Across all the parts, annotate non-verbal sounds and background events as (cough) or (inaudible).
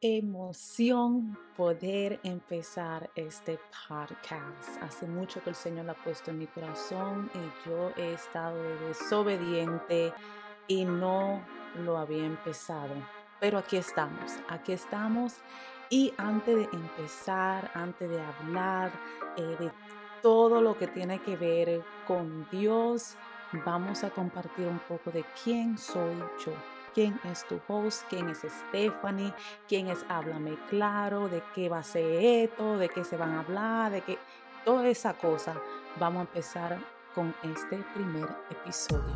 emoción poder empezar este podcast. Hace mucho que el Señor lo ha puesto en mi corazón y yo he estado desobediente y no lo había empezado. Pero aquí estamos, aquí estamos. Y antes de empezar, antes de hablar eh, de todo lo que tiene que ver con Dios, vamos a compartir un poco de quién soy yo quién es tu host, quién es Stephanie, quién es Háblame Claro, de qué va a ser esto, de qué se van a hablar, de qué, toda esa cosa. Vamos a empezar con este primer episodio.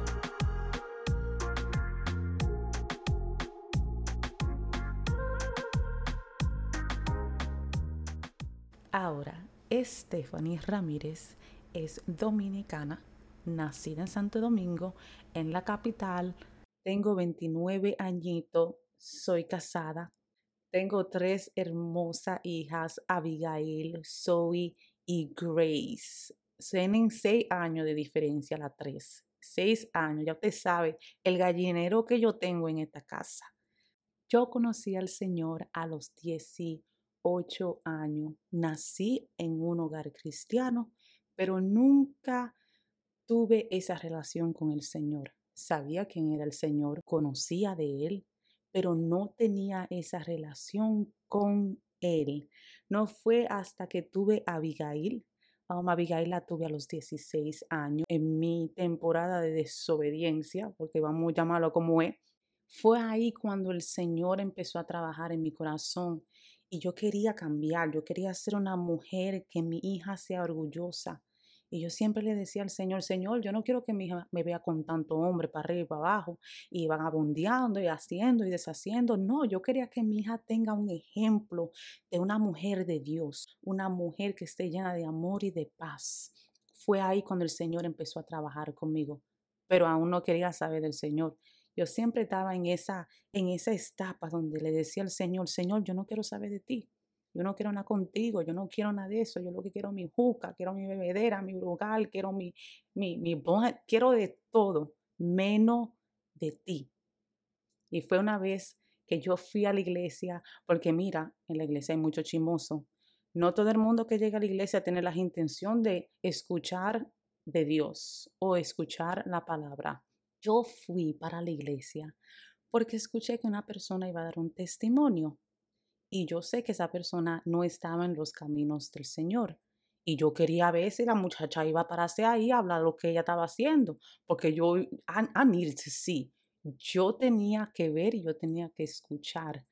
Ahora, Stephanie Ramírez es dominicana, nacida en Santo Domingo, en la capital tengo 29 añitos, soy casada. Tengo tres hermosas hijas, Abigail, Zoe y Grace. Tienen seis años de diferencia las tres. Seis años, ya usted sabe, el gallinero que yo tengo en esta casa. Yo conocí al Señor a los 18 años. Nací en un hogar cristiano, pero nunca tuve esa relación con el Señor sabía quién era el Señor, conocía de Él, pero no tenía esa relación con Él. No fue hasta que tuve a Abigail. Um, Abigail la tuve a los 16 años en mi temporada de desobediencia, porque vamos a llamarlo como es. Fue ahí cuando el Señor empezó a trabajar en mi corazón y yo quería cambiar, yo quería ser una mujer que mi hija sea orgullosa, y yo siempre le decía al Señor, Señor, yo no quiero que mi hija me vea con tanto hombre para arriba y para abajo y van abundeando y haciendo y deshaciendo. No, yo quería que mi hija tenga un ejemplo de una mujer de Dios, una mujer que esté llena de amor y de paz. Fue ahí cuando el Señor empezó a trabajar conmigo, pero aún no quería saber del Señor. Yo siempre estaba en esa, en esa etapa donde le decía al Señor, Señor, yo no quiero saber de ti. Yo no quiero nada contigo, yo no quiero nada de eso. Yo lo que quiero es mi juca, quiero mi bebedera, mi lugar, quiero mi, mi, mi, quiero de todo, menos de ti. Y fue una vez que yo fui a la iglesia, porque mira, en la iglesia hay mucho chimoso. No todo el mundo que llega a la iglesia tiene la intención de escuchar de Dios o escuchar la palabra. Yo fui para la iglesia porque escuché que una persona iba a dar un testimonio y yo sé que esa persona no estaba en los caminos del Señor. Y yo quería ver si la muchacha iba a pararse ahí a hablar lo que ella estaba haciendo, porque yo, a, sí, yo tenía que ver y yo tenía que escuchar.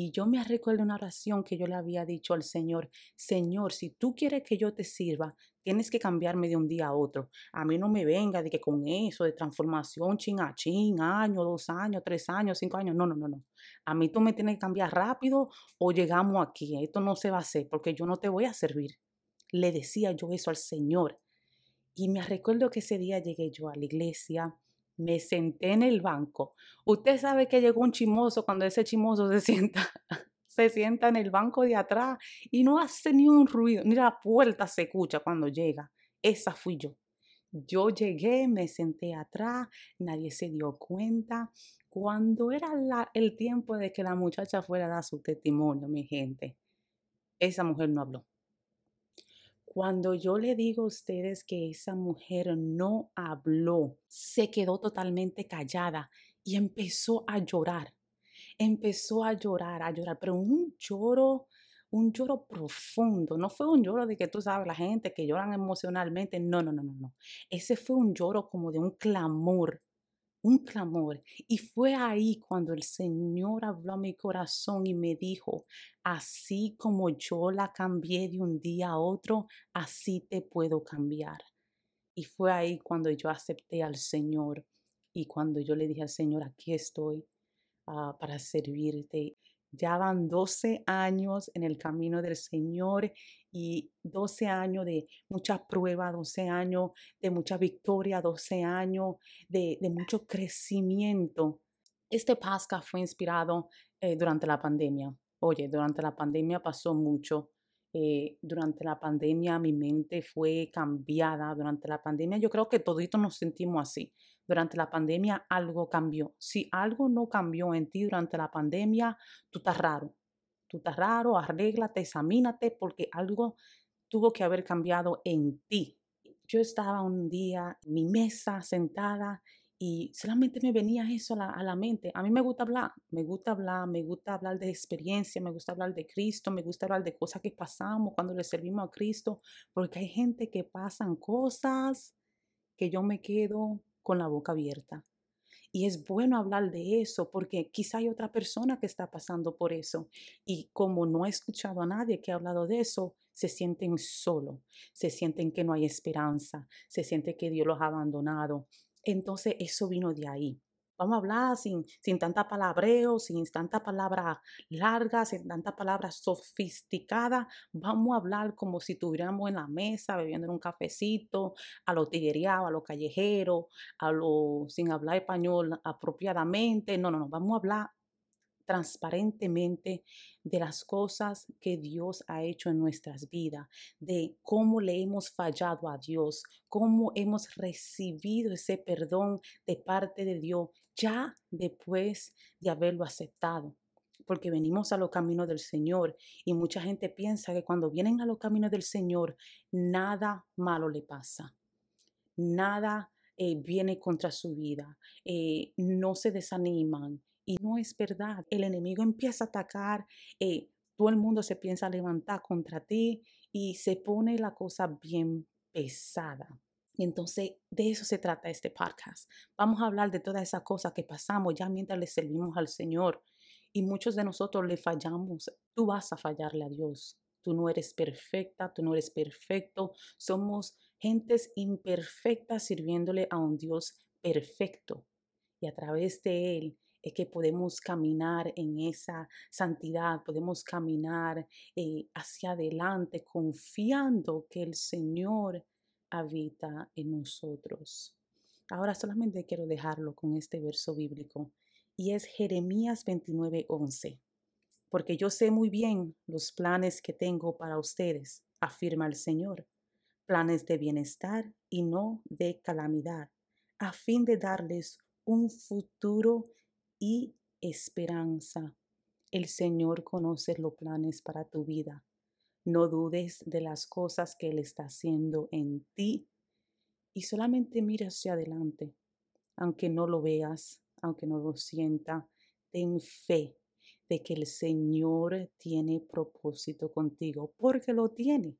Y yo me recuerdo una oración que yo le había dicho al Señor, Señor, si tú quieres que yo te sirva, tienes que cambiarme de un día a otro. A mí no me venga de que con eso, de transformación, chin a chin, año, dos años, tres años, cinco años. No, no, no, no. A mí tú me tienes que cambiar rápido o llegamos aquí. Esto no se va a hacer porque yo no te voy a servir. Le decía yo eso al Señor. Y me recuerdo que ese día llegué yo a la iglesia me senté en el banco. Usted sabe que llegó un chimoso cuando ese chimoso se (laughs) sienta, se sienta en el banco de atrás y no hace ni un ruido, ni la puerta se escucha cuando llega. Esa fui yo. Yo llegué, me senté atrás, nadie se dio cuenta. Cuando era el tiempo de que la muchacha fuera a dar su testimonio, mi gente, esa mujer no habló. Cuando yo le digo a ustedes que esa mujer no habló, se quedó totalmente callada y empezó a llorar. Empezó a llorar, a llorar, pero un lloro, un lloro profundo. No fue un lloro de que tú sabes, la gente que lloran emocionalmente. No, no, no, no, no. Ese fue un lloro como de un clamor un clamor. Y fue ahí cuando el Señor habló a mi corazón y me dijo, así como yo la cambié de un día a otro, así te puedo cambiar. Y fue ahí cuando yo acepté al Señor y cuando yo le dije al Señor, aquí estoy ah, para servirte. Ya van 12 años en el camino del Señor y 12 años de mucha prueba, 12 años de mucha victoria, 12 años de, mucho crecimiento. Este Pasca fue inspirado eh, durante la pandemia. Oye, durante la pandemia pasó mucho. Eh, durante la pandemia mi mente fue cambiada. Durante la pandemia yo creo que toditos nos sentimos así. Durante la pandemia algo cambió. Si algo no cambió en ti durante la pandemia, tú estás raro. tú estás raro, arréglate, examínate, porque algo tuvo que haber cambiado en ti. Yo estaba un día en mi mesa sentada y solamente me venía eso a la, a la, mente. A mí me gusta hablar, me gusta hablar, me gusta hablar de experiencia, me gusta hablar de Cristo, me gusta hablar de cosas que pasamos cuando le servimos a Cristo, porque hay gente que pasan cosas que yo me quedo con la boca abierta. Y es bueno hablar de eso porque quizá hay otra persona que está pasando por eso. Y como no he escuchado a nadie que ha hablado de eso, se sienten solo, se sienten que no hay esperanza, se siente que Dios los ha abandonado. Entonces eso vino de ahí. Vamos a hablar sin, sin tanta palabreo, sin tanta palabra larga, sin tanta palabra sofisticada. Vamos a hablar como si estuviéramos en la mesa bebiendo un cafecito, a lo tiguereado, a lo callejero, a lo sin hablar español apropiadamente. No, no, no. Vamos a hablar transparentemente de las cosas que Dios ha hecho en nuestras vidas, de cómo le hemos fallado a Dios, cómo hemos recibido ese perdón de parte de Dios ya después de haberlo aceptado. Porque venimos a los caminos del Señor y mucha gente piensa que cuando vienen a los caminos del Señor, nada malo le pasa, nada eh, viene contra su vida, eh, no se desaniman, y no es verdad. El enemigo empieza a atacar, eh, todo el mundo se piensa levantar contra ti y se pone la cosa bien pesada. Entonces de eso se trata este podcast. Vamos a hablar de todas esas cosas que pasamos ya mientras le servimos al Señor. Y muchos de nosotros le fallamos. Tú vas a fallarle a Dios. Tú no eres perfecta, tú no eres perfecto. Somos gentes imperfectas sirviéndole a un Dios perfecto. Y a través de Él es que podemos caminar en esa santidad, podemos caminar eh, hacia adelante confiando que el Señor habita en nosotros. Ahora solamente quiero dejarlo con este verso bíblico y es Jeremías 29:11. Porque yo sé muy bien los planes que tengo para ustedes, afirma el Señor, planes de bienestar y no de calamidad, a fin de darles un futuro y esperanza. El Señor conoce los planes para tu vida. No dudes de las cosas que Él está haciendo en ti y solamente mira hacia adelante. Aunque no lo veas, aunque no lo sienta, ten fe de que el Señor tiene propósito contigo, porque lo tiene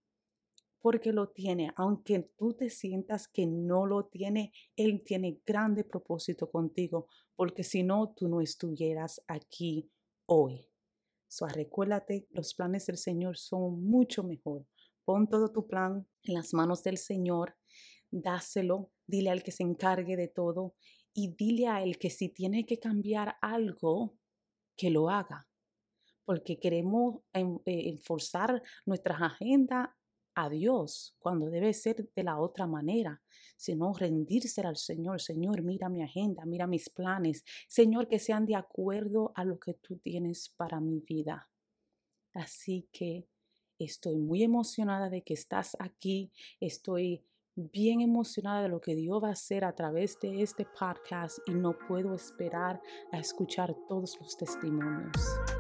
porque lo tiene. Aunque tú te sientas que no lo tiene, Él tiene grande propósito contigo, porque si no, tú no estuvieras aquí hoy. So, recuérdate, los planes del Señor son mucho mejor. Pon todo tu plan en las manos del Señor, dáselo, dile al que se encargue de todo y dile a Él que si tiene que cambiar algo, que lo haga porque queremos eh, enforzar nuestras agendas a Dios cuando debe ser de la otra manera, sino rendirse al Señor. Señor, mira mi agenda, mira mis planes. Señor, que sean de acuerdo a lo que tú tienes para mi vida. Así que estoy muy emocionada de que estás aquí. Estoy bien emocionada de lo que Dios va a hacer a través de este podcast y no puedo esperar a escuchar todos los testimonios.